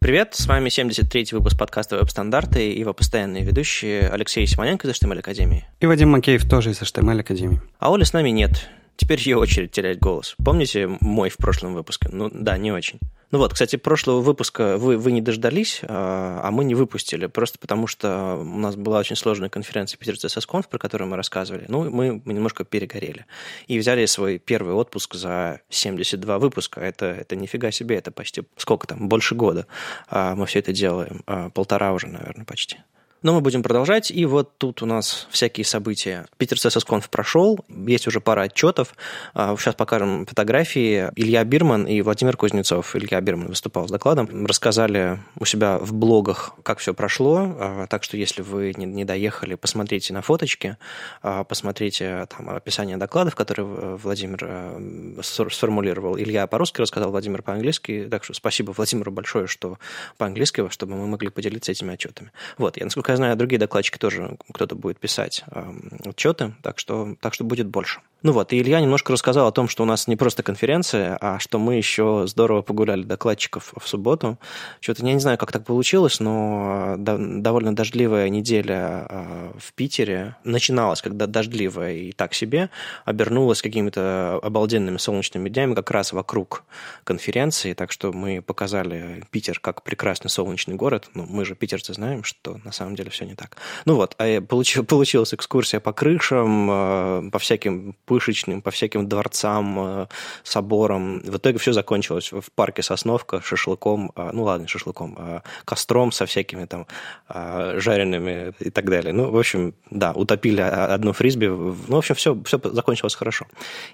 Привет, с вами 73-й выпуск подкаста «Веб-стандарты» и его постоянные ведущие Алексей Симоненко из HTML Академии. И Вадим Макеев тоже из HTML Академии. А Оли с нами нет. Теперь ее очередь терять голос. Помните мой в прошлом выпуске? Ну да, не очень. Ну вот, кстати, прошлого выпуска вы, вы не дождались, а, а мы не выпустили, просто потому что у нас была очень сложная конференция Питер CSS про которую мы рассказывали. Ну, мы, немножко перегорели. И взяли свой первый отпуск за 72 выпуска. Это, это нифига себе, это почти сколько там, больше года а, мы все это делаем. А, полтора уже, наверное, почти. Но мы будем продолжать, и вот тут у нас всякие события. Питер CSS прошел, есть уже пара отчетов. Сейчас а, покажем фотографии. Илья Бирман и Владимир Кузнецов, Илья Бирман выступал с докладом, рассказали у себя в блогах, как все прошло. А, так что, если вы не доехали, посмотрите на фоточки, а, посмотрите там описание докладов, которые Владимир сформулировал. Илья по-русски рассказал, Владимир по-английски. Так что спасибо Владимиру большое, что по-английски, чтобы мы могли поделиться этими отчетами. Вот, я, насколько насколько я знаю, другие докладчики тоже кто-то будет писать э, отчеты, так что, так что будет больше. Ну вот, и Илья немножко рассказал о том, что у нас не просто конференция, а что мы еще здорово погуляли докладчиков в субботу. Что-то я не знаю, как так получилось, но довольно дождливая неделя э, в Питере начиналась, когда дождливая и так себе, обернулась какими-то обалденными солнечными днями как раз вокруг конференции, так что мы показали Питер как прекрасный солнечный город. Ну, мы же питерцы знаем, что на самом деле все не так. Ну вот, а получил, получилась экскурсия по крышам, э, по всяким пышечным, по всяким дворцам, э, соборам. В итоге все закончилось в парке Сосновка шашлыком, э, ну ладно, шашлыком, костром со всякими там жареными и так далее. Ну, в общем, да, утопили одну фрисби. Ну, в общем, все, все закончилось хорошо.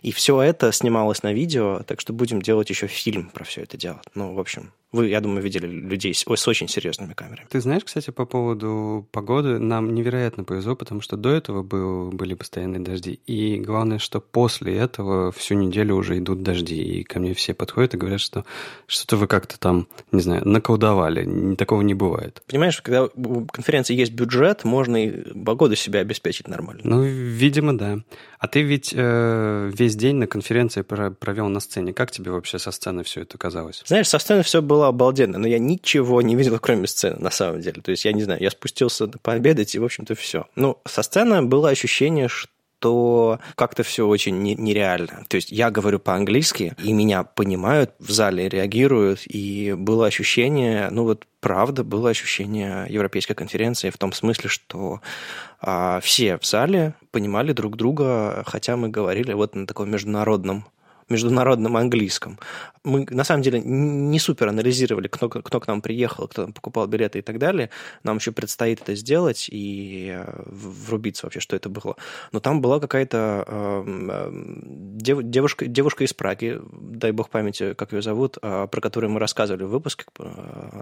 И все это снималось на видео, так что будем делать еще фильм про все это дело. Ну, в общем, вы, я думаю, видели людей с, с очень серьезными камерами. Ты знаешь, кстати, по поводу погоды, нам невероятно повезло, потому что до этого был, были постоянные дожди. И главное, что после этого всю неделю уже идут дожди. И ко мне все подходят и говорят, что что-то вы как-то там, не знаю, наколдовали. Такого не бывает. Понимаешь, когда у конференции есть бюджет, можно и погоду себя обеспечить нормально. Ну, видимо, да. А ты ведь э, весь день на конференции провел на сцене. Как тебе вообще со сцены все это казалось? Знаешь, со сцены все было обалденно, но я ничего не видел, кроме сцены, на самом деле. То есть, я не знаю, я спустился пообедать, и, в общем-то, все. Ну, со сцены было ощущение, что то как-то все очень нереально. То есть я говорю по-английски, и меня понимают, в зале реагируют, и было ощущение, ну вот правда, было ощущение европейской конференции в том смысле, что а, все в зале понимали друг друга, хотя мы говорили вот на таком международном международном английском. Мы, на самом деле, не супер анализировали, кто, кто к нам приехал, кто покупал билеты и так далее. Нам еще предстоит это сделать и э, врубиться вообще, что это было. Но там была какая-то э, девушка, девушка из Праги, дай бог памяти, как ее зовут, э, про которую мы рассказывали в выпуске.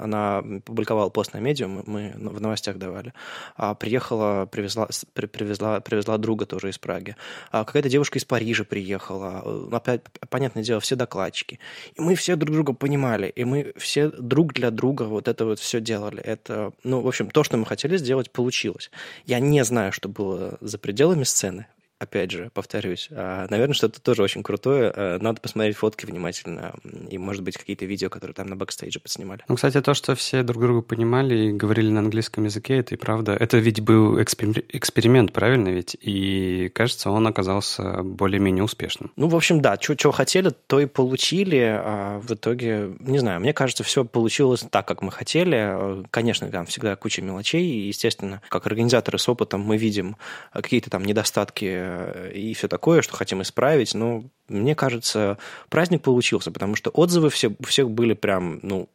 Она публиковала пост на медиум, мы в новостях давали. А приехала, привезла, привезла, привезла друга тоже из Праги. А какая-то девушка из Парижа приехала. Опять понятное дело, все докладчики. И мы все друг друга понимали, и мы все друг для друга вот это вот все делали. Это, ну, в общем, то, что мы хотели сделать, получилось. Я не знаю, что было за пределами сцены опять же, повторюсь, а, наверное, что-то тоже очень крутое. А, надо посмотреть фотки внимательно и, может быть, какие-то видео, которые там на бэкстейдже подснимали. Ну, кстати, то, что все друг друга понимали и говорили на английском языке, это и правда. Это ведь был эксперимент, правильно ведь? И, кажется, он оказался более-менее успешным. Ну, в общем, да, что хотели, то и получили. А в итоге, не знаю, мне кажется, все получилось так, как мы хотели. Конечно, там всегда куча мелочей, и, естественно, как организаторы с опытом мы видим какие-то там недостатки и все такое, что хотим исправить. Но мне кажется, праздник получился, потому что отзывы все, всех были прям, ну,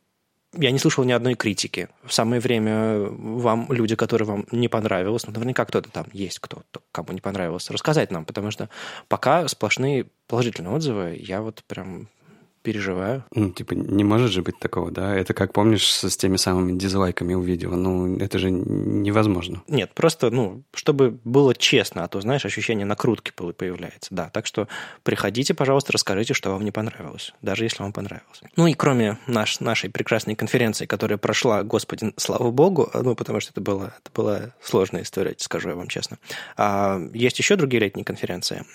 я не слышал ни одной критики. В самое время вам, люди, которые вам не понравилось, ну, наверняка кто-то там есть, кто кому не понравилось, рассказать нам, потому что пока сплошные положительные отзывы, я вот прям переживаю. Ну, типа, не может же быть такого, да? Это как, помнишь, с теми самыми дизлайками у видео. Ну, это же невозможно. Нет, просто, ну, чтобы было честно, а то, знаешь, ощущение накрутки появляется. Да, так что приходите, пожалуйста, расскажите, что вам не понравилось, даже если вам понравилось. Ну и кроме наш, нашей прекрасной конференции, которая прошла, господи, слава богу, ну, потому что это была, это была сложная история, скажу я вам честно. А, есть еще другие летние конференции.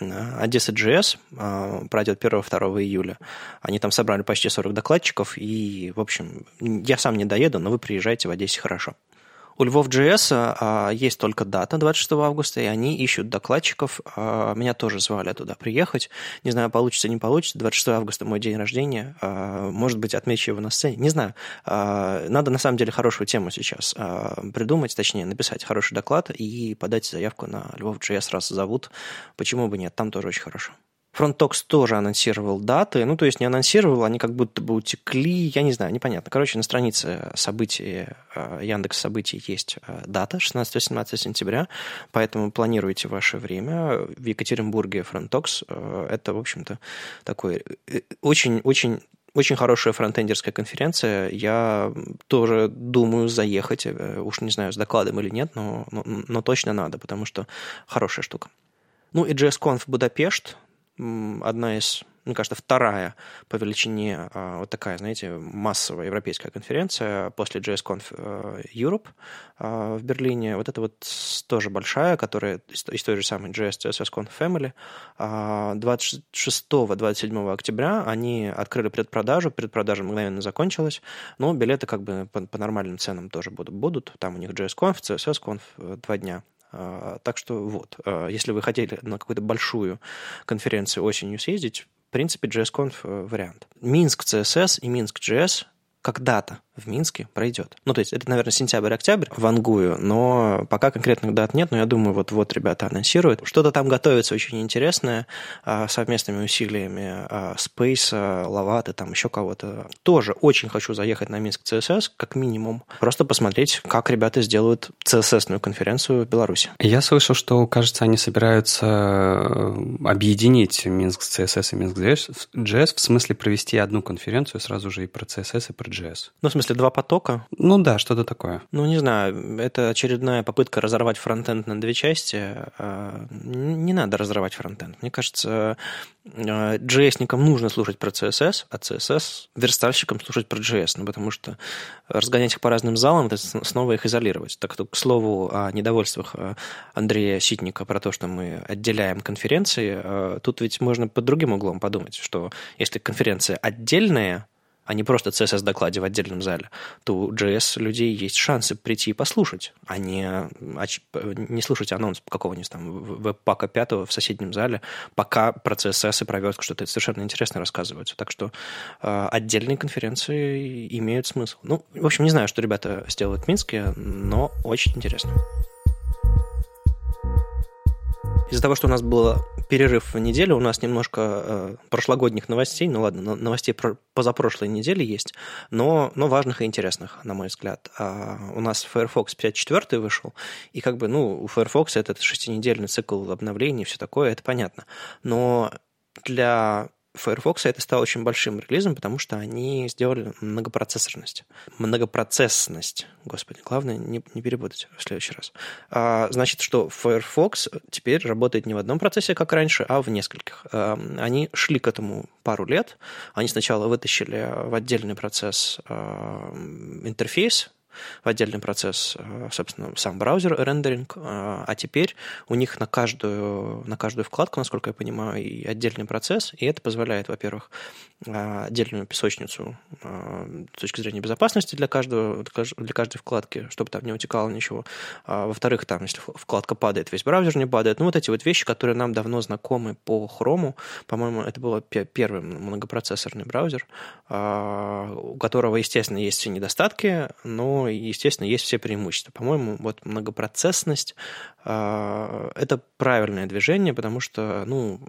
Одесса GS а, пройдет 1-2 июля. Они там собрали почти 40 докладчиков, и, в общем, я сам не доеду, но вы приезжаете в Одессе хорошо. У Львов JS а, есть только дата 26 августа, и они ищут докладчиков. А, меня тоже звали туда приехать. Не знаю, получится, не получится. 26 августа мой день рождения. А, может быть, отмечу его на сцене. Не знаю. А, надо, на самом деле, хорошую тему сейчас а, придумать, точнее, написать хороший доклад и подать заявку на Львов JS, раз зовут. Почему бы нет? Там тоже очень хорошо. Frontox тоже анонсировал даты, ну, то есть не анонсировал, они как будто бы утекли, я не знаю, непонятно. Короче, на странице событий, э, Яндекс событий есть э, дата, 16-17 сентября, поэтому планируйте ваше время. В Екатеринбурге Frontox э, это, в общем-то, такой очень-очень очень хорошая фронтендерская конференция. Я тоже думаю заехать. Уж не знаю, с докладом или нет, но, но, но точно надо, потому что хорошая штука. Ну и JSConf Будапешт одна из, мне кажется, вторая по величине а, вот такая, знаете, массовая европейская конференция после JSConf э, Europe а, в Берлине. Вот это вот тоже большая, которая из той же самой JS CSS Family. 26-27 а, октября они открыли предпродажу, предпродажа мгновенно закончилась, но билеты как бы по, по нормальным ценам тоже будут. будут. Там у них JSConf, CSS э, два дня. А, так что вот, а, если вы хотели на какую-то большую конференцию осенью съездить, в принципе, JSConf э, вариант. Минск CSS и Минск JS когда-то в Минске пройдет. Ну, то есть это, наверное, сентябрь-октябрь в Ангую, но пока конкретных дат нет, но я думаю, вот-вот ребята анонсируют. Что-то там готовится очень интересное а, совместными усилиями а, Space, Лаваты, там еще кого-то. Тоже очень хочу заехать на Минск CSS, как минимум, просто посмотреть, как ребята сделают CSS-ную конференцию в Беларуси. Я слышал, что, кажется, они собираются э, объединить Минск CSS и Минск JS, в смысле провести одну конференцию сразу же и про CSS, и про JS. Ну, в смысле, два потока? Ну да, что-то такое. Ну, не знаю, это очередная попытка разорвать фронтенд на две части. А, не надо разрывать фронтенд. Мне кажется, JS-никам а, нужно слушать про CSS, а CSS верстальщикам слушать про JS, ну, потому что разгонять их по разным залам, это снова их изолировать. Так что, к слову, о недовольствах а, Андрея Ситника про то, что мы отделяем конференции, тут ведь можно под другим углом подумать, что если конференция отдельная, а не просто CSS-докладе в отдельном зале, то у JS людей есть шансы прийти и послушать, а не, не слушать анонс какого-нибудь там веб-пака пятого в соседнем зале, пока про CSS и про что-то совершенно интересно рассказывается. Так что э, отдельные конференции имеют смысл. Ну, в общем, не знаю, что ребята сделают в Минске, но очень интересно. Из-за того, что у нас был перерыв в неделю, у нас немножко э, прошлогодних новостей, ну ладно, новостей про, позапрошлой недели есть, но, но важных и интересных, на мой взгляд. А у нас Firefox 5.4 вышел, и как бы, ну, у Firefox этот шестинедельный цикл обновлений, все такое, это понятно. Но для Firefox это стало очень большим релизом, потому что они сделали многопроцессорность. Многопроцессность, господи, главное не, не перепутать в следующий раз. А, значит, что Firefox теперь работает не в одном процессе, как раньше, а в нескольких. А, они шли к этому пару лет. Они сначала вытащили в отдельный процесс а, интерфейс, в отдельный процесс, э, собственно, сам браузер рендеринг, э, а теперь у них на каждую, на каждую вкладку, насколько я понимаю, и отдельный процесс, и это позволяет, во-первых, э, отдельную песочницу с точки зрения безопасности для, каждого, для каждой вкладки, чтобы там не утекало ничего. А, во-вторых, там, если вкладка падает, весь браузер не падает. Ну, вот эти вот вещи, которые нам давно знакомы по Chrome. По-моему, это был первый многопроцессорный браузер, а, у которого, естественно, есть все недостатки, но и, естественно, есть все преимущества. По-моему, вот многопроцессность э, – это правильное движение, потому что, ну,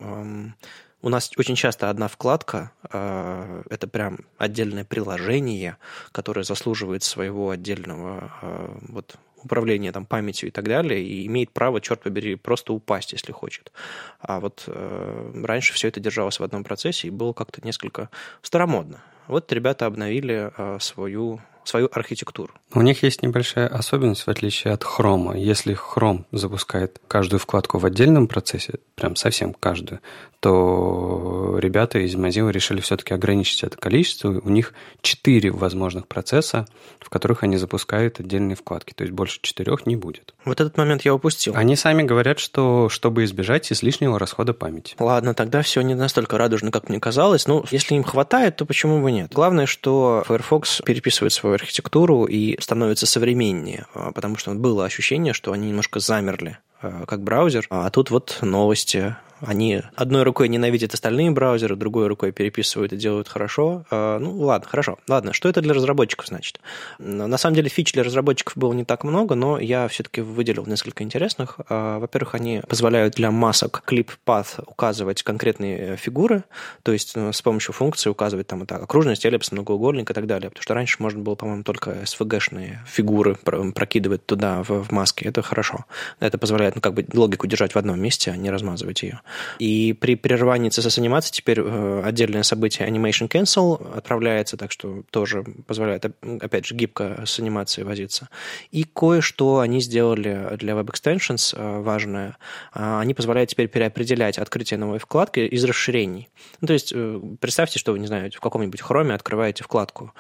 у нас очень часто одна вкладка э, – это прям отдельное приложение, которое заслуживает своего отдельного э, вот, управления там, памятью и так далее, и имеет право, черт побери, просто упасть, если хочет. А вот раньше все это держалось в одном процессе и было как-то несколько старомодно. Вот ребята обновили э, свою свою архитектуру. У них есть небольшая особенность, в отличие от Chrome. Если Chrome запускает каждую вкладку в отдельном процессе, прям совсем каждую, то ребята из Mozilla решили все-таки ограничить это количество. У них четыре возможных процесса, в которых они запускают отдельные вкладки. То есть больше четырех не будет. Вот этот момент я упустил. Они сами говорят, что чтобы избежать излишнего расхода памяти. Ладно, тогда все не настолько радужно, как мне казалось. Ну, если им хватает, то почему бы нет? Главное, что Firefox переписывает свою архитектуру и становится современнее, а, потому что было ощущение, что они немножко замерли а, как браузер, а тут вот новости они одной рукой ненавидят остальные браузеры, другой рукой переписывают и делают хорошо. А, ну, ладно, хорошо. Ладно, что это для разработчиков значит? На самом деле фич для разработчиков было не так много, но я все-таки выделил несколько интересных. А, во-первых, они позволяют для масок clip path указывать конкретные фигуры, то есть ну, с помощью функции указывать там это окружность, эллипс, многоугольник и так далее. Потому что раньше можно было, по-моему, только SVG-шные фигуры прокидывать туда, в, в маске. Это хорошо. Это позволяет ну, как бы логику держать в одном месте, а не размазывать ее. И при прерывании CSS-анимации теперь э, отдельное событие Animation Cancel отправляется, так что тоже позволяет, опять же, гибко с анимацией возиться. И кое-что они сделали для Web Extensions э, важное. А, они позволяют теперь переопределять открытие новой вкладки из расширений. Ну, то есть э, представьте, что вы, не знаю, в каком-нибудь хроме открываете вкладку,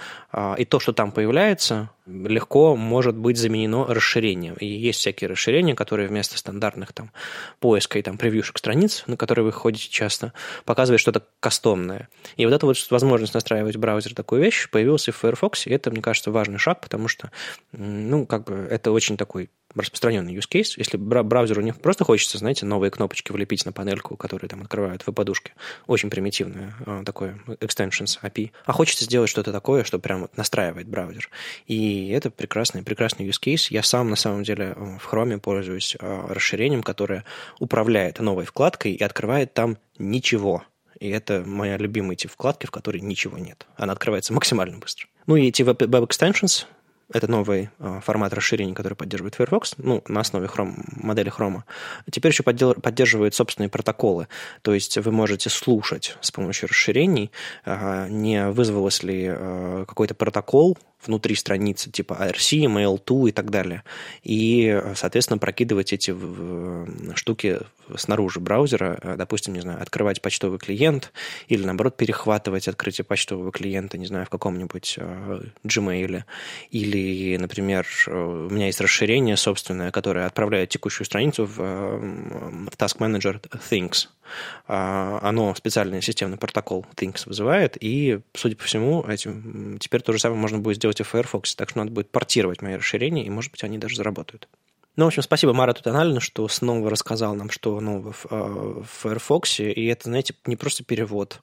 и то, что там появляется, легко может быть заменено расширением. И есть всякие расширения, которые вместо стандартных там поиска и там превьюшек страниц, на которые вы ходите часто, показывают что-то кастомное. И вот эта вот возможность настраивать браузер такую вещь появилась и в Firefox, и это, мне кажется, важный шаг, потому что, ну, как бы это очень такой распространенный use case. Если браузеру не просто хочется, знаете, новые кнопочки влепить на панельку, которые там открывают в подушке, очень примитивное а, такое extensions API, а хочется сделать что-то такое, что прям настраивает браузер. И это прекрасный, прекрасный use case. Я сам, на самом деле, э, в Chrome пользуюсь а, расширением, которое управляет новой вкладкой и открывает там ничего. И это моя любимая тип вкладки, в которой ничего нет. Она открывается максимально быстро. Ну и эти Web Extensions, это новый э, формат расширений, который поддерживает Firefox, ну, на основе Chrome, модели Chrome. Теперь еще поддерживает собственные протоколы. То есть вы можете слушать с помощью расширений, э, не вызвалось ли э, какой-то протокол внутри страницы типа IRC, Mail2 и так далее. И, соответственно, прокидывать эти штуки снаружи браузера, э, допустим, не знаю, открывать почтовый клиент или, наоборот, перехватывать открытие почтового клиента, не знаю, в каком-нибудь э, Gmail. Или, например, у меня есть расширение собственное, которое отправляет текущую страницу в, в Task Manager Things. Оно специальный системный протокол Things вызывает, и, судя по всему, этим, теперь то же самое можно будет сделать в Firefox, так что надо будет портировать мои расширения, и, может быть, они даже заработают. Ну, в общем, спасибо Марату Тоналину, что снова рассказал нам, что нового в, а, в Firefox, и это, знаете, не просто перевод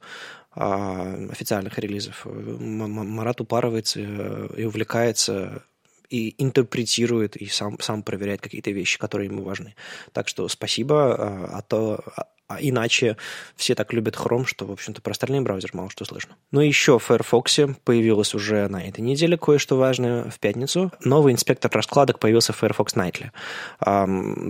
а, официальных релизов. Марат упарывается и увлекается и интерпретирует, и сам, сам проверяет какие-то вещи, которые ему важны. Так что спасибо, а то а иначе все так любят Chrome, что, в общем-то, про остальные браузеры мало что слышно. Ну и еще в Firefox появилось уже на этой неделе кое-что важное в пятницу. Новый инспектор раскладок появился в Firefox Nightly.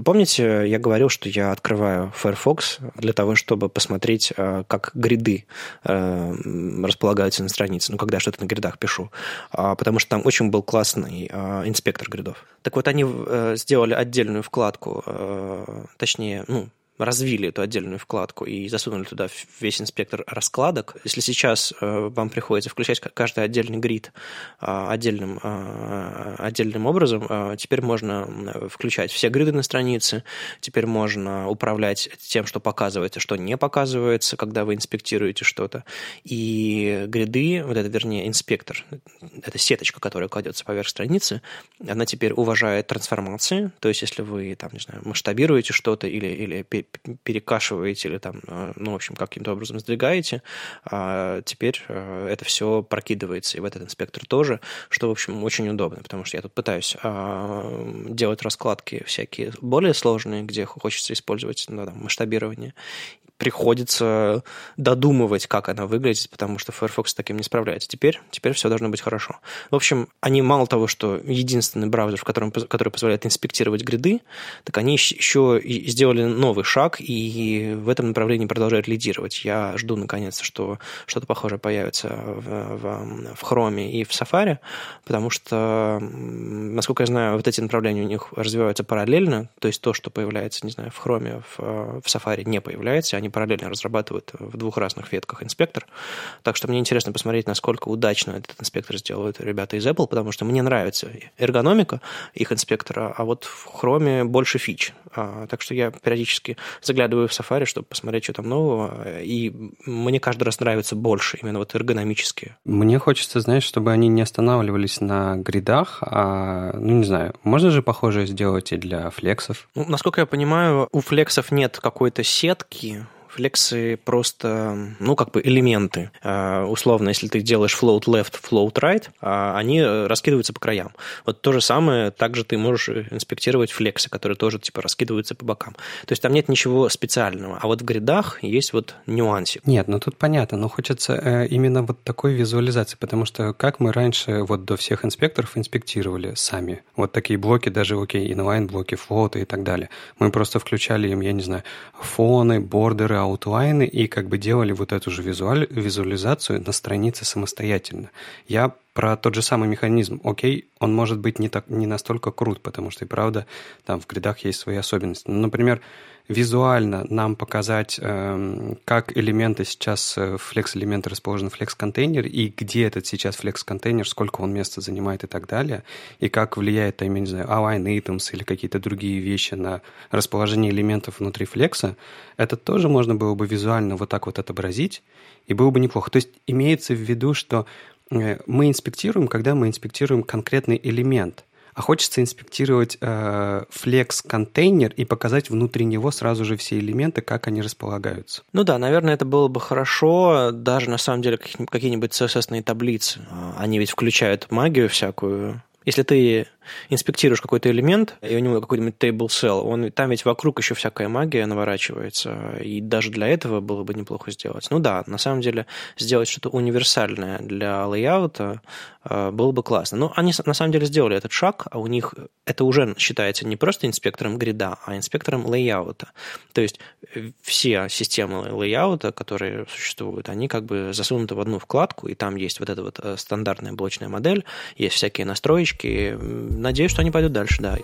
Помните, я говорил, что я открываю Firefox для того, чтобы посмотреть, а, как гриды а, располагаются на странице, ну, когда что-то на гридах пишу, а, потому что там очень был классный инспектор гридов. Так вот, они э, сделали отдельную вкладку, э, точнее, ну, развили эту отдельную вкладку и засунули туда весь инспектор раскладок. Если сейчас э, вам приходится включать каждый отдельный грид э, отдельным, э, отдельным образом, теперь можно включать все гриды на странице, теперь можно управлять тем, что показывается, что не показывается, когда вы инспектируете что-то. И гриды, вот это, вернее, инспектор, это сеточка, которая кладется поверх страницы, она теперь уважает трансформации, то есть если вы, там, не знаю, масштабируете что-то или, или перекашиваете или там, э, ну, в общем, каким-то образом сдвигаете, а теперь э, это все прокидывается и в этот инспектор тоже, что, в общем, очень удобно, потому что я тут пытаюсь а, делать раскладки всякие более сложные, где хочется использовать ну, там, масштабирование, приходится додумывать, как она выглядит, потому что Firefox с таким не справляется. Теперь, теперь все должно быть хорошо. В общем, они мало того, что единственный браузер, в котором, который позволяет инспектировать гриды, так они еще сделали новый шаг и в этом направлении продолжают лидировать. Я жду, наконец, что что-то похожее появится в, в, в Chrome и в Safari, потому что, насколько я знаю, вот эти направления у них развиваются параллельно, то есть то, что появляется, не знаю, в Chrome, в, в Safari не появляется, они параллельно разрабатывают в двух разных ветках инспектор. Так что мне интересно посмотреть, насколько удачно этот инспектор сделают ребята из Apple, потому что мне нравится эргономика их инспектора, а вот в Chrome больше фич. А, так что я периодически заглядываю в Safari, чтобы посмотреть, что там нового, и мне каждый раз нравится больше именно вот эргономические. Мне хочется, знаешь, чтобы они не останавливались на гридах, а, ну, не знаю, можно же похожее сделать и для флексов? Ну, насколько я понимаю, у флексов нет какой-то сетки, флексы просто, ну, как бы элементы. А, условно, если ты делаешь float left, float right, а, они раскидываются по краям. Вот то же самое, также ты можешь инспектировать флексы, которые тоже, типа, раскидываются по бокам. То есть там нет ничего специального. А вот в гридах есть вот нюансик. Нет, ну тут понятно, но хочется э, именно вот такой визуализации, потому что как мы раньше вот до всех инспекторов инспектировали сами, вот такие блоки, даже, окей, inline блоки, флоты и так далее, мы просто включали им, я не знаю, фоны, бордеры, аутлайны и как бы делали вот эту же визуаль, визуализацию на странице самостоятельно. Я про тот же самый механизм. Окей, он может быть не, так, не настолько крут, потому что и правда там в гридах есть свои особенности. Ну, например, визуально нам показать, э, как элементы сейчас, э, флекс-элементы расположены в флекс-контейнере, и где этот сейчас флекс-контейнер, сколько он места занимает и так далее, и как влияет, там, я не знаю, align items или какие-то другие вещи на расположение элементов внутри флекса, это тоже можно было бы визуально вот так вот отобразить, и было бы неплохо. То есть имеется в виду, что э, мы инспектируем, когда мы инспектируем конкретный элемент – а хочется инспектировать э, флекс-контейнер и показать внутри него сразу же все элементы, как они располагаются. Ну да, наверное, это было бы хорошо, даже на самом деле какие-нибудь CSS-ные таблицы. Они ведь включают магию всякую. Если ты инспектируешь какой-то элемент, и у него какой-нибудь table cell, он, там ведь вокруг еще всякая магия наворачивается, и даже для этого было бы неплохо сделать. Ну да, на самом деле сделать что-то универсальное для лейаута э, было бы классно. Но они на самом деле сделали этот шаг, а у них это уже считается не просто инспектором грида, а инспектором лейаута. То есть э, все системы лейаута, которые существуют, они как бы засунуты в одну вкладку, и там есть вот эта вот э, стандартная блочная модель, есть всякие настроечки, надеюсь, что они пойдут дальше, да.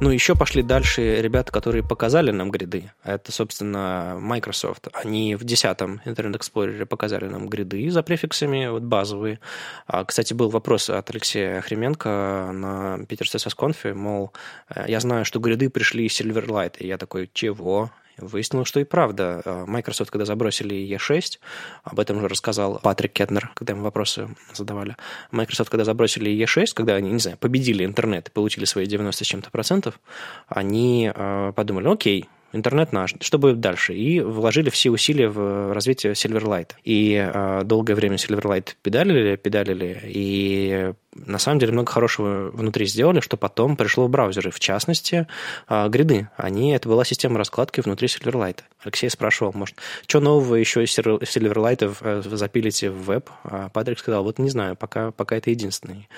Ну, еще пошли дальше ребята, которые показали нам гриды. Это, собственно, Microsoft. Они в 10-м Internet Explorer показали нам гриды за префиксами, вот базовые. А, кстати, был вопрос от Алексея Хременко на Питер CSS мол, «Э, я знаю, что гриды пришли из Silverlight. И я такой, чего? Выяснилось, что и правда. Э, Microsoft, когда забросили E6, об этом уже рассказал Патрик Кетнер, когда ему вопросы задавали. Microsoft, когда забросили E6, когда они, не знаю, победили интернет и получили свои 90 с чем-то процентов, они э, подумали, окей, интернет наш, что будет дальше? И вложили все усилия в развитие Silverlight. И э, долгое время Silverlight педалили, педалили, и на самом деле много хорошего внутри сделали, что потом пришло в браузеры. В частности, э, гриды. Они, это была система раскладки внутри Silverlight. Алексей спрашивал, может, что нового еще из Silverlight э, запилите в веб? А Патрик сказал, вот не знаю, пока, пока это единственный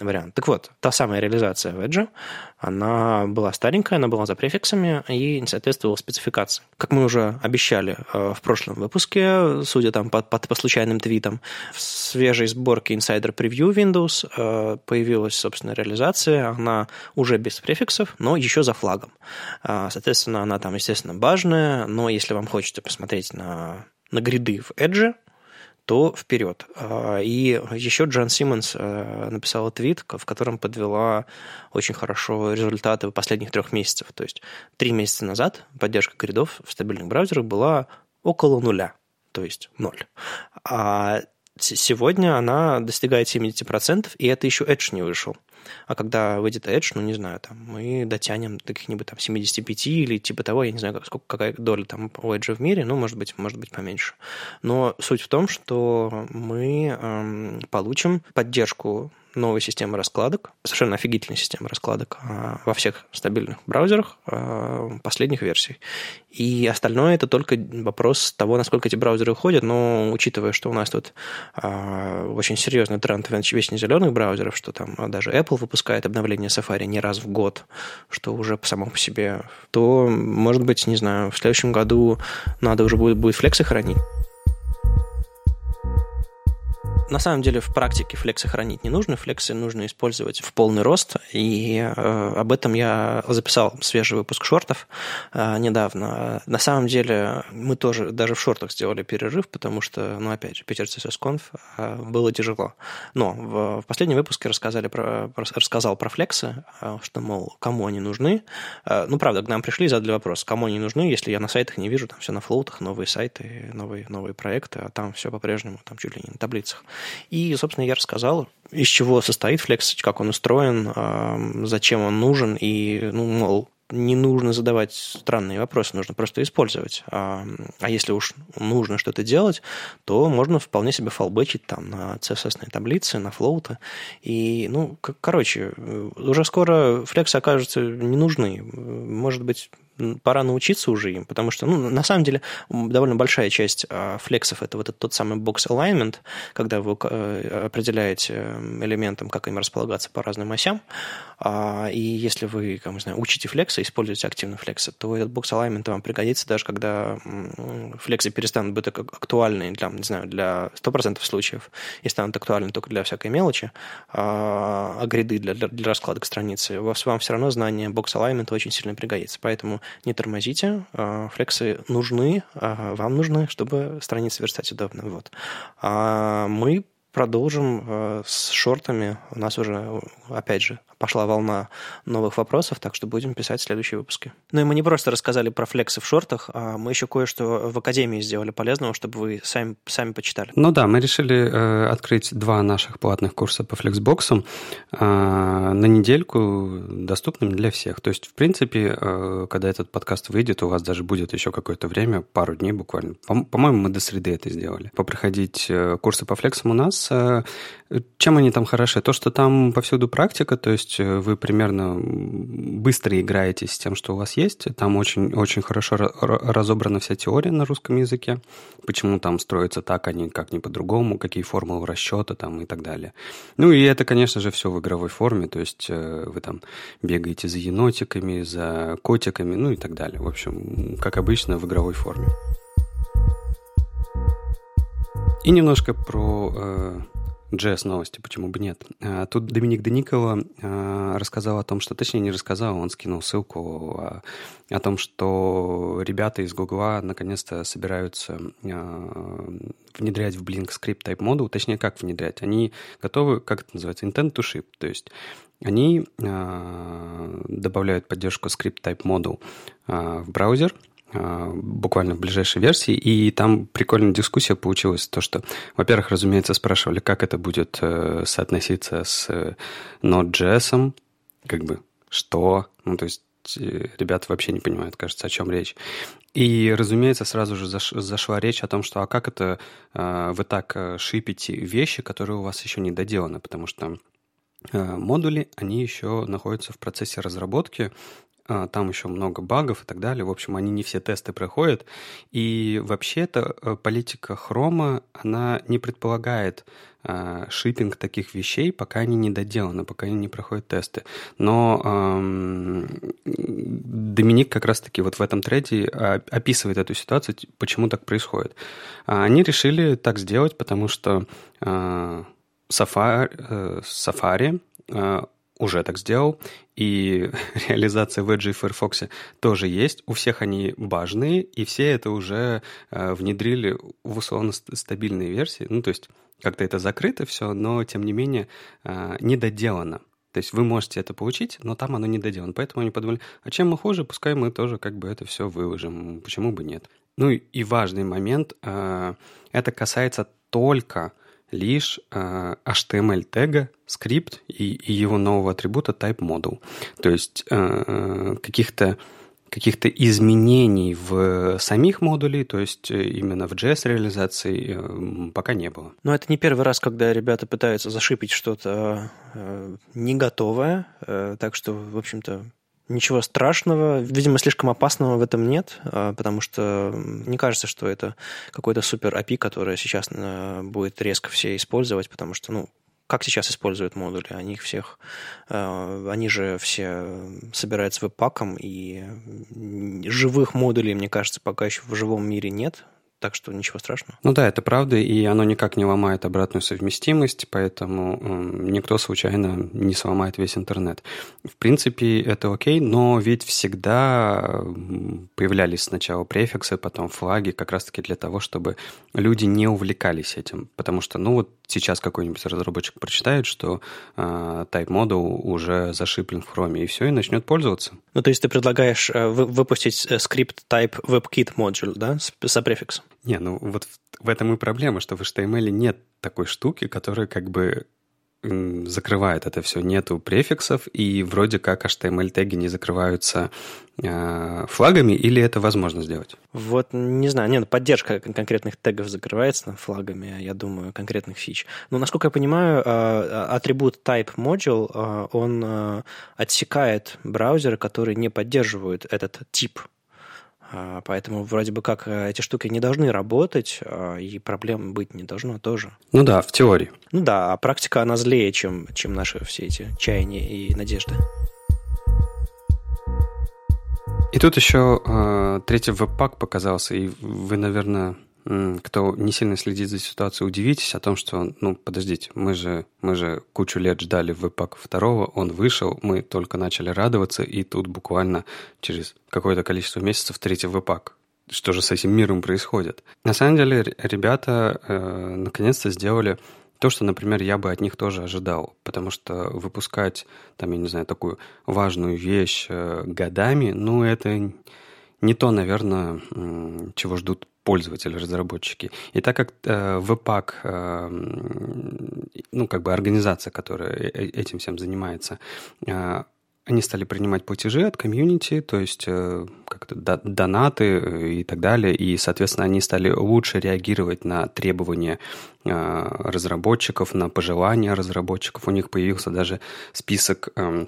вариант. Так вот, та самая реализация в Edge, она была старенькая, она была за префиксами и не соответствовала спецификации. Как мы уже обещали э, в прошлом выпуске, судя там по, по, по случайным твитам, в свежей сборке Insider Preview Windows появилась, собственно, реализация. Она уже без префиксов, но еще за флагом. Соответственно, она там, естественно, бажная, но если вам хочется посмотреть на, на гриды в Edge, то вперед. А, и еще Джон Симмонс э, написала твит, в котором подвела очень хорошо результаты последних трех месяцев. То есть три месяца назад поддержка гридов в стабильных браузерах была около нуля, то есть ноль. А сегодня она достигает 70%, и это еще Edge не вышел. а когда выйдет Edge, ну, не знаю, там, мы дотянем до каких-нибудь там 75 или типа того, я не знаю, сколько, какая доля там у Edge в мире, ну, может быть, может быть поменьше. Но суть в том, что мы эм, получим поддержку новой системы раскладок, совершенно офигительной системы раскладок а, во всех стабильных браузерах а, последних версий. И остальное это только вопрос того, насколько эти браузеры уходят, но учитывая, что у нас тут а, очень серьезный тренд вечно зеленых браузеров, что там даже Apple выпускает обновление Safari не раз в год, что уже само по себе, то, может быть, не знаю, в следующем году надо уже будет, будет флексы хранить. На самом деле в практике флексы хранить не нужно, флексы нужно использовать в полный рост, и э, об этом я записал свежий выпуск шортов э, недавно. На самом деле мы тоже даже в шортах сделали перерыв, потому что, ну опять же, Питер CSS Conf э, было тяжело. Но в, в последнем выпуске рассказали про, рассказал про флексы, э, что, мол, кому они нужны. Э, ну, правда, к нам пришли и задали вопрос, кому они нужны, если я на сайтах не вижу, там все на флоутах, новые сайты, новые, новые проекты, а там все по-прежнему, там чуть ли не на таблицах. И, собственно, я рассказал, из чего состоит Flex, как он устроен, зачем он нужен, и, ну, мол, не нужно задавать странные вопросы, нужно просто использовать. А, а если уж нужно что-то делать, то можно вполне себе фалбэчить там на CSS таблице, на флоуты. И, ну, короче, уже скоро флексы окажутся не нужны. Может быть, пора научиться уже им, потому что, ну, на самом деле, довольно большая часть а, флексов – это вот этот тот самый box alignment, когда вы э, определяете элементам, как им располагаться по разным осям, а, и если вы, как не знаю, учите флексы, используете активно флексы, то этот box alignment вам пригодится даже когда флексы перестанут быть актуальны для, не знаю, для 100% случаев и станут актуальны только для всякой мелочи, а, а гриды для, для, раскладок страницы, вам все равно знание box alignment очень сильно пригодится. Поэтому не тормозите, а, флексы нужны, а, вам нужны, чтобы страницы верстать удобно. Вот. А мы продолжим э, с шортами. У нас уже, опять же, пошла волна новых вопросов, так что будем писать следующие выпуски. Ну и мы не просто рассказали про флексы в шортах, а мы еще кое-что в Академии сделали полезного, чтобы вы сами, сами почитали. Ну да, мы решили э, открыть два наших платных курса по флексбоксам э, на недельку доступными для всех. То есть, в принципе, э, когда этот подкаст выйдет, у вас даже будет еще какое-то время, пару дней буквально. По- по-моему, мы до среды это сделали. Попроходить э, курсы по флексам у нас. Э, чем они там хороши? То, что там повсюду практика, то есть э, вы примерно быстро играете с тем, что у вас есть. Там очень, очень хорошо разобрана вся теория на русском языке. Почему там строится так, а не как не по-другому, какие формулы расчета там и так далее. Ну и это, конечно же, все в игровой форме. То есть э, вы там бегаете за енотиками, за котиками, ну и так далее. В общем, как обычно, в игровой форме. И немножко про э, JS новости, почему бы нет. А, тут Доминик Деникова а, рассказал о том, что, точнее, не рассказал, он скинул ссылку а, о том, что ребята из Гугла наконец-то собираются внедрять в Blink Script Type Model, точнее, как внедрять. Они готовы, как это называется, intent to ship, то есть они добавляют поддержку Script Type Model в браузер – буквально в ближайшей версии, и там прикольная дискуссия получилась, то, что, во-первых, разумеется, спрашивали, как это будет э, соотноситься с э, Node.js, как бы, что, ну, то есть э, ребята вообще не понимают, кажется, о чем речь. И, разумеется, сразу же заш, зашла речь о том, что а как это э, вы так шипите вещи, которые у вас еще не доделаны, потому что модули, они еще находятся в процессе разработки, там еще много багов и так далее. В общем, они не все тесты проходят. И вообще-то э, политика хрома, она не предполагает э, шиппинг таких вещей, пока они не доделаны, пока они не проходят тесты. Но эм, Доминик как раз-таки вот в этом треде описывает эту ситуацию, почему так происходит. А они решили так сделать, потому что э, Safari, э, Safari э, уже так сделал, и реализация в Edge и Firefox тоже есть. У всех они важные, и все это уже э, внедрили в условно стабильные версии. Ну, то есть как-то это закрыто все, но тем не менее э, недоделано. То есть вы можете это получить, но там оно не доделано. Поэтому они подумали, а чем мы хуже, пускай мы тоже как бы это все выложим. Почему бы нет? Ну и важный момент, э, это касается только лишь э, HTML тега, скрипт и, его нового атрибута type model. То есть э, каких-то каких-то изменений в самих модулей, то есть э, именно в JS-реализации, э, пока не было. Но это не первый раз, когда ребята пытаются зашипить что-то э, не готовое, так что, в общем-то, Ничего страшного, видимо, слишком опасного в этом нет, потому что не кажется, что это какой-то супер API, который сейчас будет резко все использовать, потому что, ну, как сейчас используют модули? Они их всех, э, они же все собираются веб-паком, и живых модулей, мне кажется, пока еще в живом мире нет так что ничего страшного. Ну да, это правда, и оно никак не ломает обратную совместимость, поэтому никто случайно не сломает весь интернет. В принципе, это окей, но ведь всегда появлялись сначала префиксы, потом флаги, как раз-таки для того, чтобы люди не увлекались этим, потому что, ну вот сейчас какой-нибудь разработчик прочитает, что э, Type Model уже зашиплен в Chrome, и все, и начнет пользоваться. Ну, то есть ты предлагаешь э, выпустить э, скрипт Type WebKit Module, да, с, с префиксом? Не, ну вот в этом и проблема, что в HTML нет такой штуки, которая как бы закрывает это все. Нету префиксов, и вроде как HTML-теги не закрываются э, флагами, или это возможно сделать? Вот, не знаю, нет, поддержка конкретных тегов закрывается флагами, я думаю, конкретных фич. Но, насколько я понимаю, э, атрибут type module, э, он отсекает браузеры, которые не поддерживают этот тип поэтому вроде бы как э, эти штуки не должны работать, а, и проблем быть не должно тоже. Ну да, в теории. Ну да, а практика, она злее, чем, чем наши все эти чаяния и надежды. И тут еще э, третий веб-пак показался, и вы, наверное, кто не сильно следит за ситуацией, удивитесь о том, что, ну, подождите, мы же, мы же кучу лет ждали веб-пак второго, он вышел, мы только начали радоваться, и тут буквально через какое-то количество месяцев третий веб-пак. Что же с этим миром происходит? На самом деле, ребята э, наконец-то сделали то, что, например, я бы от них тоже ожидал, потому что выпускать, там, я не знаю, такую важную вещь э, годами, ну, это не то, наверное, чего ждут пользователи, разработчики. И так как э, Webpack, э, ну, как бы организация, которая э, э, этим всем занимается, э, они стали принимать платежи от комьюнити, то есть э, как-то донаты э, и так далее, и, соответственно, они стали лучше реагировать на требования э, разработчиков, на пожелания разработчиков. У них появился даже список э,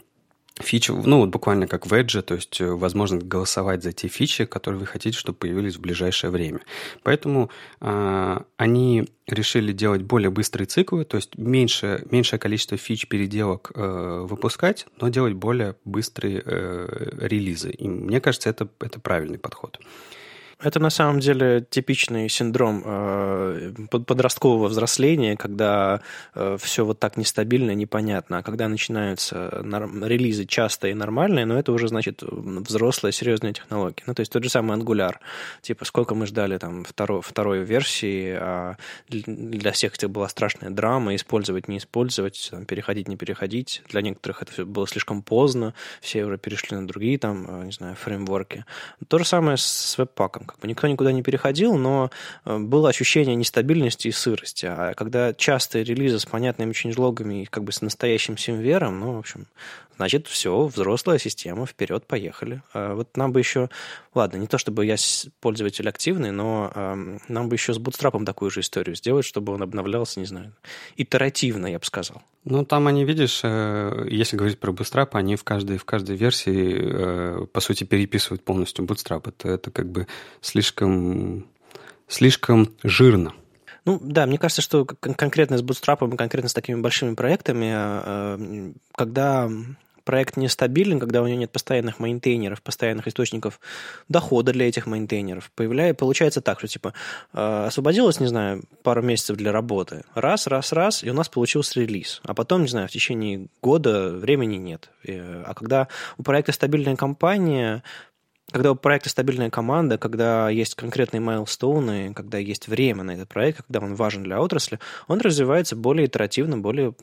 фичи, ну вот буквально как в Edge, то есть э, возможность голосовать за те фичи, которые вы хотите, чтобы появились в ближайшее время. Поэтому э, они решили делать более быстрые циклы, то есть меньше, меньшее количество фич переделок э, выпускать, но делать более быстрые э, релизы. И мне кажется, это, это правильный подход. Это на самом деле типичный синдром э, подросткового взросления, когда э, все вот так нестабильно, непонятно. А когда начинаются релизы часто и нормальные, но это уже значит взрослая серьезная технология. Ну, то есть тот же самый Angular. Типа, сколько мы ждали там второй, второй версии, а для всех это была страшная драма, использовать, не использовать, там, переходить, не переходить. Для некоторых это было слишком поздно, все уже перешли на другие там, э, не знаю, фреймворки. То же самое с веб-паком как бы никто никуда не переходил, но э, было ощущение нестабильности и сырости. А когда частые релизы с понятными ченджлогами и как бы с настоящим симвером, ну, в общем, значит, все, взрослая система, вперед, поехали. А вот нам бы еще, ладно, не то чтобы я пользователь активный, но нам бы еще с бутстрапом такую же историю сделать, чтобы он обновлялся, не знаю, итеративно, я бы сказал. Ну, там они, видишь, э, если говорить про Bootstrap, они в каждой, в каждой версии, э, по сути, переписывают полностью Bootstrap. Это, это как бы слишком, слишком жирно. Ну да, мне кажется, что конкретно с Bootstrap, конкретно с такими большими проектами, э, когда проект нестабилен, когда у него нет постоянных мейнтейнеров, постоянных источников дохода для этих мейнтейнеров, появляется, получается так, что типа э, освободилось, не знаю, пару месяцев для работы, раз, раз, раз, и у нас получился релиз. А потом, не знаю, в течение года времени нет. А когда у проекта стабильная компания, когда у проекта стабильная команда, когда есть конкретные майлстоуны, когда есть время на этот проект, когда он важен для отрасли, он развивается более итеративно, более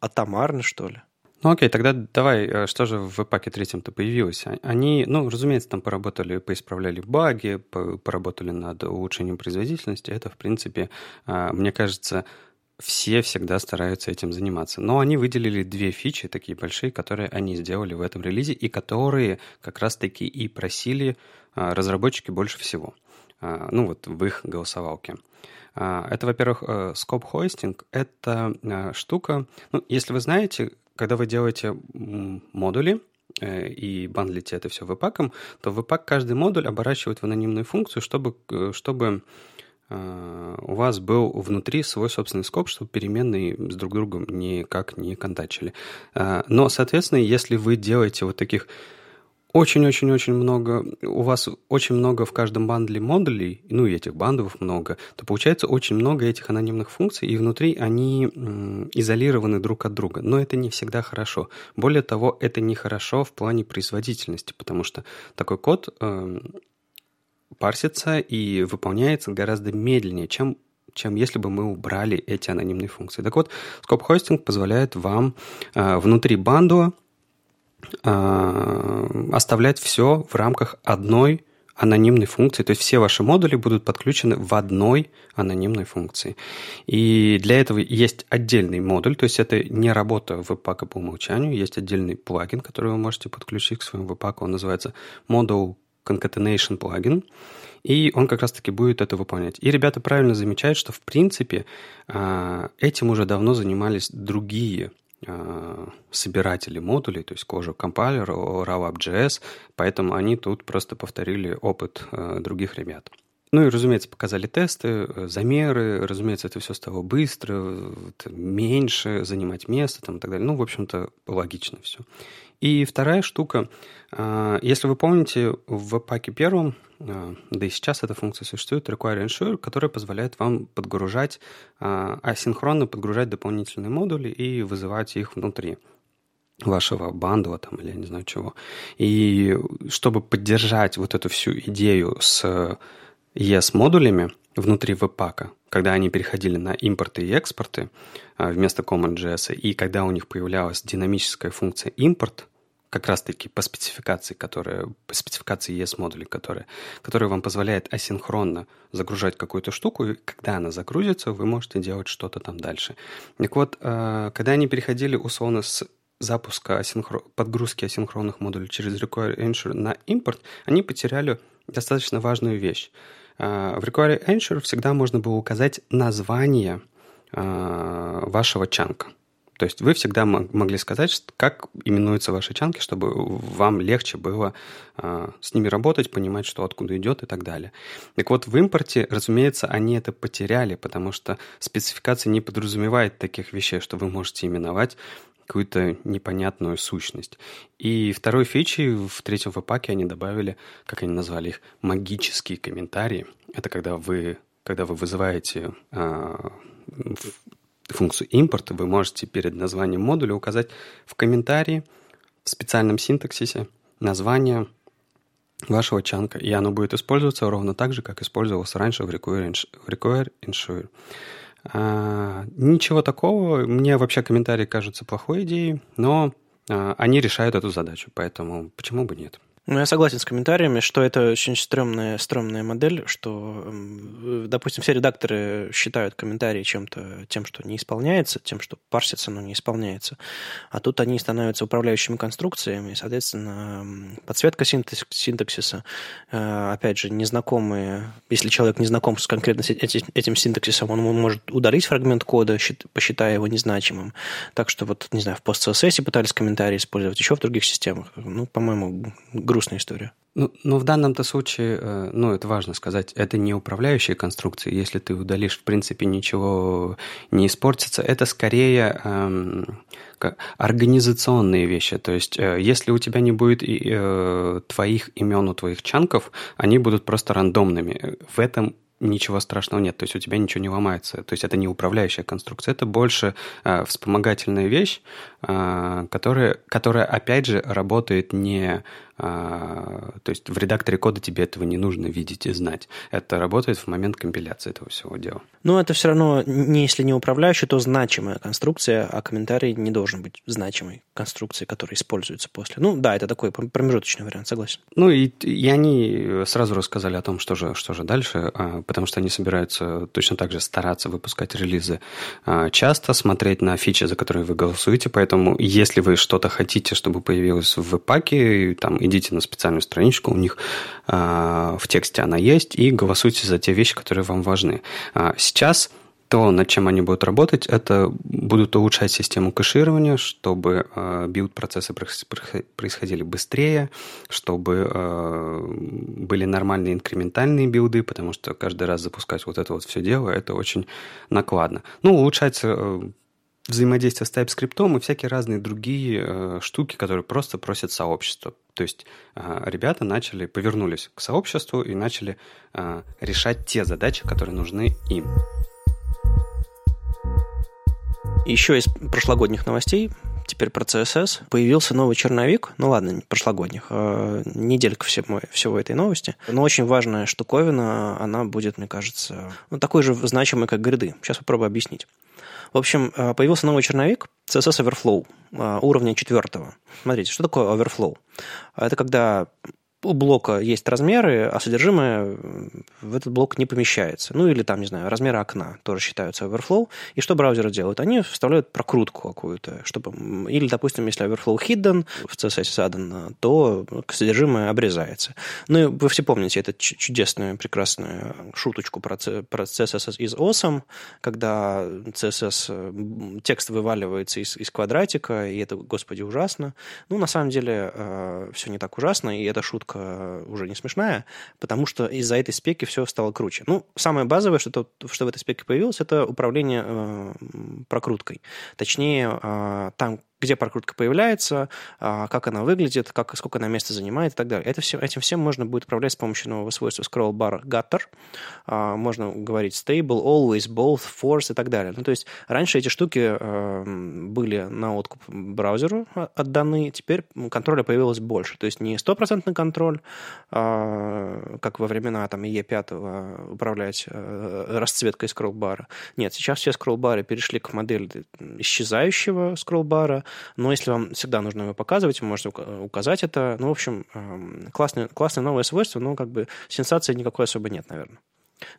атомарно, что ли. Ну окей, тогда давай, э, что же в паке третьем-то появилось? А, они, ну, разумеется, там поработали, поисправляли баги, поработали над улучшением производительности. Это, в принципе, а, мне кажется, все всегда стараются этим заниматься. Но они выделили две фичи, такие большие, которые они сделали в этом релизе, и которые как раз-таки и просили а, разработчики больше всего. Ну вот в их голосовалке. Это, во-первых, э, scope hosting. Это штука, ну, если вы знаете, когда вы делаете модули, э, и бандлите это все веб-паком, то веб-пак каждый модуль оборачивает в анонимную функцию, чтобы, э, чтобы Э, у вас был внутри свой собственный скоп, чтобы переменные с друг другом никак не контачили. Но, соответственно, если вы делаете вот таких очень-очень-очень много, у вас очень много в каждом бандле модулей, ну и этих бандов много, то получается очень много этих анонимных функций, и внутри они изолированы друг от друга. Но это не всегда хорошо. Более того, это нехорошо в плане производительности, потому что такой код эм, парсится и выполняется гораздо медленнее, чем чем если бы мы убрали эти анонимные функции. Так вот, Hosting позволяет вам э, внутри банду э, оставлять все в рамках одной анонимной функции, то есть все ваши модули будут подключены в одной анонимной функции. И для этого есть отдельный модуль, то есть это не работа веб-пака по умолчанию, есть отдельный плагин, который вы можете подключить к своему веб-паку, он называется Module concatenation плагин, и он как раз-таки будет это выполнять. И ребята правильно замечают, что в принципе а, этим уже давно занимались другие а, собиратели модулей, то есть Clojure Compiler, RAW.js, поэтому они тут просто повторили опыт а, других ребят. Ну и, разумеется, показали тесты, замеры, разумеется, это все стало быстро, меньше, занимать место там, и так далее. Ну, в общем-то, логично все. И вторая штука, а, если вы помните, в паке первом, а, да и сейчас эта функция существует, require ensure, которая позволяет вам подгружать, а, асинхронно подгружать дополнительные модули и вызывать их внутри вашего бандла там или я не знаю чего. И чтобы поддержать вот эту всю идею с ES-модулями внутри веб-пака, когда они переходили на импорты и экспорты вместо CommonJS, и когда у них появлялась динамическая функция импорт, как раз-таки по спецификации, которая, по спецификации ES-модулей, которая, которая вам позволяет асинхронно загружать какую-то штуку, и когда она загрузится, вы можете делать что-то там дальше. Так вот, э, когда они переходили условно с запуска асинхро... подгрузки асинхронных модулей через Require Ensure на импорт, они потеряли достаточно важную вещь. Э, в Require Ensure всегда можно было указать название э, вашего чанка – то есть вы всегда могли сказать, как именуются ваши чанки, чтобы вам легче было э, с ними работать, понимать, что откуда идет и так далее. Так вот, в импорте, разумеется, они это потеряли, потому что спецификация не подразумевает таких вещей, что вы можете именовать какую-то непонятную сущность. И второй фичей в третьем веб-паке они добавили, как они назвали их, магические комментарии. Это когда вы, когда вы вызываете э, функцию импорт вы можете перед названием модуля указать в комментарии в специальном синтаксисе название вашего чанка, и оно будет использоваться ровно так же, как использовалось раньше в Require, в require Ensure. А, ничего такого, мне вообще комментарии кажутся плохой идеей, но а, они решают эту задачу, поэтому почему бы нет? Ну, я согласен с комментариями, что это очень стрёмная, стрёмная модель, что, допустим, все редакторы считают комментарии чем-то, тем, что не исполняется, тем, что парсится, но не исполняется. А тут они становятся управляющими конструкциями, и, соответственно, подсветка синтаксиса, э, опять же, незнакомые, если человек не знаком с конкретно этим синтаксисом, он может удалить фрагмент кода, посчитая его незначимым. Так что вот, не знаю, в PostCSS пытались комментарии использовать, еще в других системах. Ну, по-моему, грустная история. Ну, ну в данном-то случае, э, ну, это важно сказать, это не управляющие конструкции. Если ты удалишь, в принципе, ничего не испортится. Это скорее эм, организационные вещи. То есть, э, если у тебя не будет и, э, твоих имен у твоих чанков, они будут просто рандомными. В этом ничего страшного нет, то есть у тебя ничего не ломается. То есть это не управляющая конструкция, это больше э, вспомогательная вещь, э, которая, которая, опять же, работает не то есть в редакторе кода тебе этого не нужно видеть и знать. Это работает в момент компиляции этого всего дела. Но это все равно, не, если не управляющая, то значимая конструкция, а комментарий не должен быть значимой конструкцией, которая используется после. Ну да, это такой промежуточный вариант, согласен. Ну и, и они сразу рассказали о том, что же, что же дальше, а, потому что они собираются точно так же стараться выпускать релизы а, часто, смотреть на фичи, за которые вы голосуете, поэтому если вы что-то хотите, чтобы появилось в веб-паке, там идите на специальную страничку, у них а, в тексте она есть, и голосуйте за те вещи, которые вам важны. Сейчас то, над чем они будут работать, это будут улучшать систему кэширования, чтобы билд-процессы происходили быстрее, чтобы были нормальные инкрементальные билды, потому что каждый раз запускать вот это вот все дело, это очень накладно. Ну, улучшать взаимодействие с TypeScript и всякие разные другие э, штуки, которые просто просят сообщество. То есть э, ребята начали, повернулись к сообществу и начали э, решать те задачи, которые нужны им. Еще из прошлогодних новостей, теперь про CSS, появился новый черновик, ну ладно, прошлогодних, э, неделька всего, всего этой новости, но очень важная штуковина, она будет, мне кажется, ну, такой же значимой, как гриды. Сейчас попробую объяснить. В общем, э, появился новый черновик CSS Overflow э, уровня четвертого. Смотрите, что такое Overflow? Это когда у блока есть размеры, а содержимое в этот блок не помещается. Ну или там, не знаю, размеры окна тоже считаются overflow. И что браузеры делают? Они вставляют прокрутку какую-то, чтобы... Или, допустим, если overflow hidden в CSS задан, то содержимое обрезается. Ну и вы все помните эту чудесную, прекрасную шуточку про, про CSS из awesome, когда CSS текст вываливается из, из квадратика, и это, господи, ужасно. Ну, на самом деле, э, все не так ужасно, и эта шутка шутка уже не смешная, потому что из-за этой спеки все стало круче. Ну, самое базовое, что, то, что в этой спеке появилось, это управление э, прокруткой. Точнее, э, там где прокрутка появляется, а, как она выглядит, как, сколько она места занимает и так далее. Это все, этим всем можно будет управлять с помощью нового свойства scroll bar gutter. А, можно говорить stable, always, both, force и так далее. Ну, то есть раньше эти штуки а, были на откуп браузеру отданы, теперь контроля появилось больше. То есть не стопроцентный контроль, как во времена там, E5 управлять расцветкой скролл-бара. Нет, сейчас все скролл-бары перешли к модели исчезающего скролл-бара, но если вам всегда нужно его показывать, вы можете указать это. Ну, в общем, эм, классное, классное новое свойство, но как бы сенсации никакой особо нет, наверное.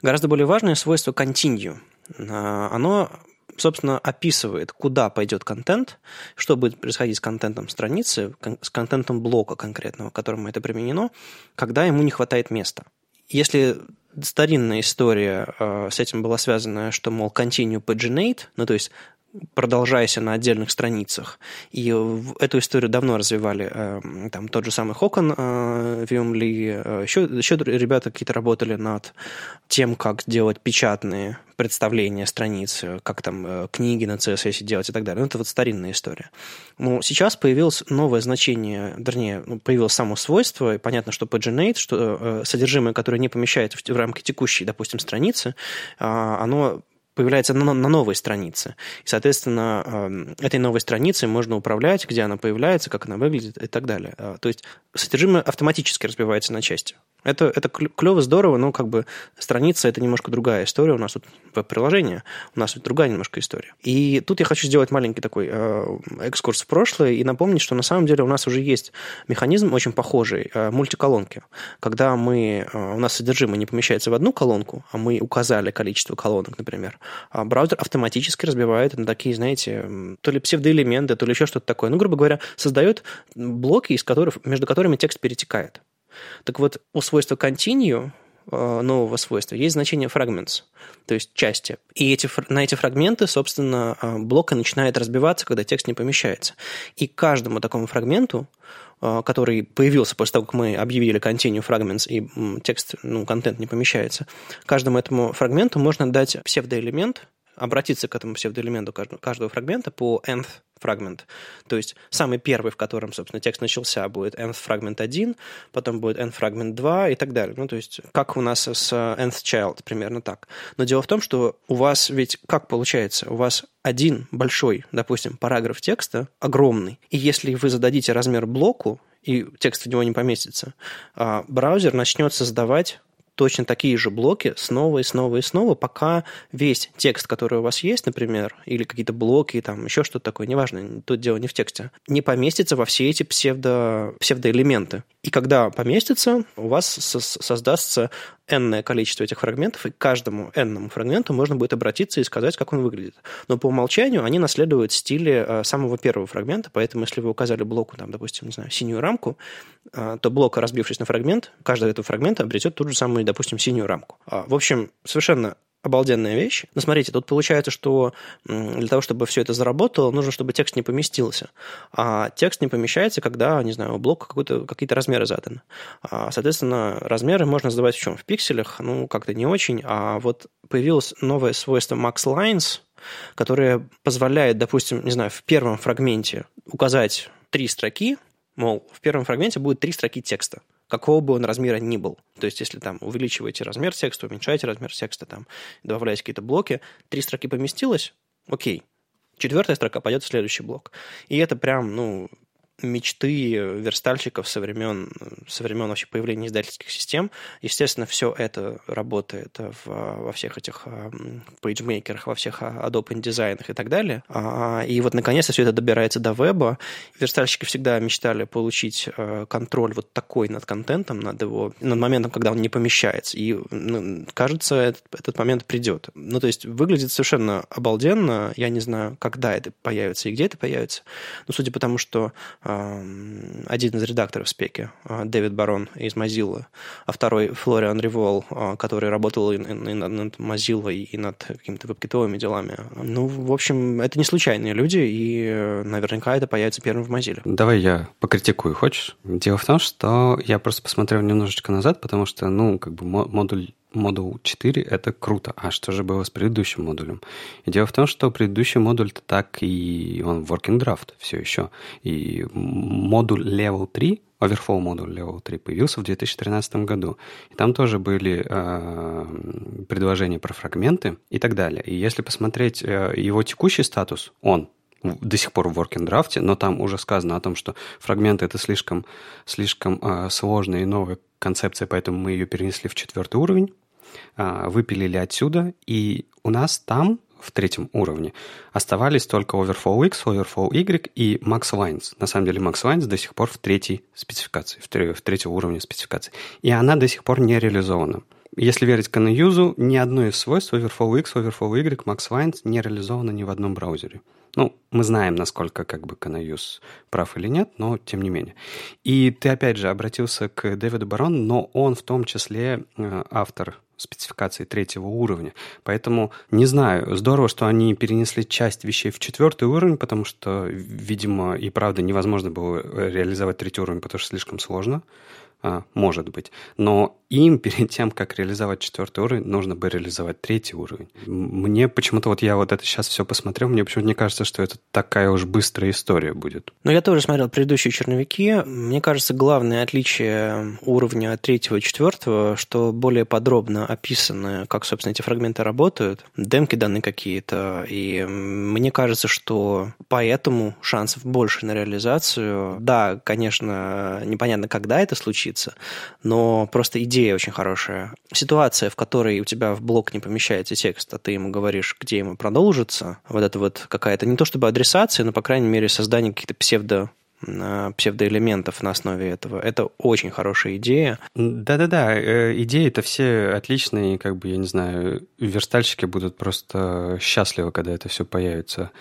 Гораздо более важное свойство continue. Э, оно собственно, описывает, куда пойдет контент, что будет происходить с контентом страницы, с контентом блока конкретного, которому это применено, когда ему не хватает места. Если старинная история э, с этим была связана, что, мол, continue paginate, ну, то есть продолжаясь на отдельных страницах. И эту историю давно развивали э, там тот же самый Хокон э, Виум Ли, еще, еще ребята какие-то работали над тем, как делать печатные представления страниц, как там э, книги на CSS делать и так далее. Ну, это вот старинная история. Но сейчас появилось новое значение, вернее, ну, появилось само свойство, и понятно, что paginate, что содержимое, которое не помещается в рамки текущей, допустим, страницы, оно появляется на, на новой странице. И, соответственно, эм, этой новой страницей можно управлять, где она появляется, как она выглядит и так далее. А, то есть содержимое автоматически разбивается на части. Это, это клево, здорово, но как бы страница – это немножко другая история. У нас тут веб-приложение, у нас тут другая немножко история. И тут я хочу сделать маленький такой э, экскурс в прошлое и напомнить, что на самом деле у нас уже есть механизм очень похожий, э, мультиколонки. Когда мы, э, у нас содержимое не помещается в одну колонку, а мы указали количество колонок, например, а браузер автоматически разбивает на такие, знаете, то ли псевдоэлементы, то ли еще что-то такое. Ну, грубо говоря, создает блоки, из которых, между которыми текст перетекает. Так вот, у свойства continue э, нового свойства есть значение fragments, то есть части. И эти, на эти фрагменты, собственно, э, блок начинает разбиваться, когда текст не помещается. И каждому такому фрагменту, который появился после того, как мы объявили continue fragments, и текст, ну, контент не помещается, каждому этому фрагменту можно дать псевдоэлемент, обратиться к этому псевдоэлементу каждого, каждого фрагмента по nth фрагмент. То есть самый первый, в котором, собственно, текст начался, будет nth фрагмент 1, потом будет nth фрагмент 2 и так далее. Ну, то есть как у нас с nth child, примерно так. Но дело в том, что у вас ведь как получается? У вас один большой, допустим, параграф текста огромный, и если вы зададите размер блоку, и текст в него не поместится, а браузер начнет создавать точно такие же блоки снова и снова и снова, пока весь текст, который у вас есть, например, или какие-то блоки, там еще что-то такое, неважно, тут дело не в тексте, не поместится во все эти псевдо, псевдоэлементы. И когда поместится, у вас создастся n количество этих фрагментов, и к каждому n фрагменту можно будет обратиться и сказать, как он выглядит. Но по умолчанию они наследуют стиле э, самого первого фрагмента, поэтому если вы указали блоку, там, допустим, не знаю, синюю рамку, э, то блок, разбившись на фрагмент, каждый этого фрагмента обретет ту же самую, допустим, синюю рамку. А, в общем, совершенно обалденная вещь. Но смотрите, тут получается, что для того, чтобы все это заработало, нужно, чтобы текст не поместился. А текст не помещается, когда, не знаю, у блока какие-то размеры заданы. А, соответственно, размеры можно задавать в чем? В пикселях, ну, как-то не очень. А вот появилось новое свойство Max Lines, которое позволяет, допустим, не знаю, в первом фрагменте указать три строки, мол, в первом фрагменте будет три строки текста какого бы он размера ни был. То есть, если там увеличиваете размер текста, уменьшаете размер текста, там, добавляете какие-то блоки, три строки поместилось, окей. Четвертая строка пойдет в следующий блок. И это прям, ну, мечты верстальщиков со времен, со времен вообще появления издательских систем. Естественно, все это работает в, во всех этих пейджмейкерах, во всех Adobe InDesign и так далее. А, и вот, наконец-то, все это добирается до веба. Верстальщики всегда мечтали получить э, контроль вот такой над контентом, над его, над моментом, когда он не помещается. И, ну, кажется, этот, этот момент придет. Ну, то есть, выглядит совершенно обалденно. Я не знаю, когда это появится и где это появится. Но судя по тому, что один из редакторов спеки, а, Дэвид Барон из Mozilla, а второй Флориан Ривол, а, который работал и над Mozilla, и над какими-то веб делами. Ну, в общем, это не случайные люди, и э, наверняка это появится первым в Mozilla. Давай я покритикую, хочешь? Дело в том, что я просто посмотрел немножечко назад, потому что, ну, как бы модуль модуль 4 — это круто. А что же было с предыдущим модулем? И дело в том, что предыдущий модуль -то так и он working draft все еще. И модуль Level 3 Overflow модуль Level 3 появился в 2013 году. И там тоже были э, предложения про фрагменты и так далее. И если посмотреть э, его текущий статус, он до сих пор в working draft, но там уже сказано о том, что фрагменты это слишком, слишком э, сложная и новая концепция, поэтому мы ее перенесли в четвертый уровень. А, выпилили отсюда, и у нас там в третьем уровне оставались только Overflow X, Overflow Y и Max Lines. На самом деле Max Lines до сих пор в третьей спецификации, в, третьем, в третьем уровне спецификации. И она до сих пор не реализована. Если верить CanUse, ни одно из свойств Overflow X, Overflow Y, Max Lines не реализовано ни в одном браузере. Ну, мы знаем, насколько как бы CanUse прав или нет, но тем не менее. И ты опять же обратился к Дэвиду Барону, но он в том числе э, автор спецификации третьего уровня. Поэтому не знаю, здорово, что они перенесли часть вещей в четвертый уровень, потому что, видимо, и правда невозможно было реализовать третий уровень, потому что слишком сложно. А, может быть. Но им перед тем, как реализовать четвертый уровень, нужно бы реализовать третий уровень. Мне почему-то вот я вот это сейчас все посмотрел, мне почему-то не кажется, что это такая уж быстрая история будет. Но я тоже смотрел предыдущие черновики. Мне кажется, главное отличие уровня третьего и четвертого, что более подробно описаны, как, собственно, эти фрагменты работают, демки даны какие-то, и мне кажется, что поэтому шансов больше на реализацию. Да, конечно, непонятно, когда это случится, но просто идея очень хорошая. Ситуация, в которой у тебя в блок не помещается текст, а ты ему говоришь, где ему продолжится, вот это вот какая-то, не то чтобы адресация, но, по крайней мере, создание каких-то псевдо псевдоэлементов на основе этого. Это очень хорошая идея. Да-да-да, э, идеи-то все отличные, как бы, я не знаю, верстальщики будут просто счастливы, когда это все появится.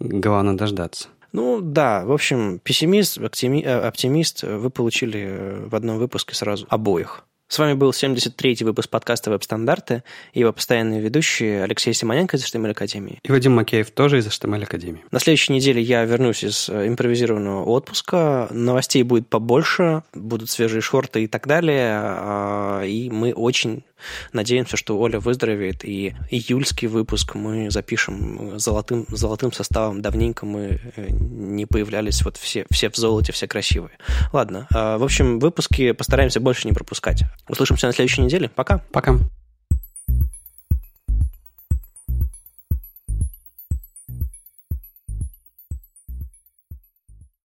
Главное дождаться. Ну да, в общем, пессимист, э, оптимист вы получили в одном выпуске сразу обоих. С вами был 73-й выпуск подкаста «Веб-стандарты» и его постоянные ведущие Алексей Симоненко из HTML Академии. И Вадим Макеев тоже из HTML Академии. На следующей неделе я вернусь из э, импровизированного отпуска. Новостей будет побольше, будут свежие шорты и так далее. А, и мы очень Надеемся, что Оля выздоровеет, и июльский выпуск мы запишем золотым, золотым составом. Давненько мы э, не появлялись вот все, все в золоте, все красивые. Ладно, а, в общем, выпуски постараемся больше не пропускать. Услышимся на следующей неделе. Пока. Пока.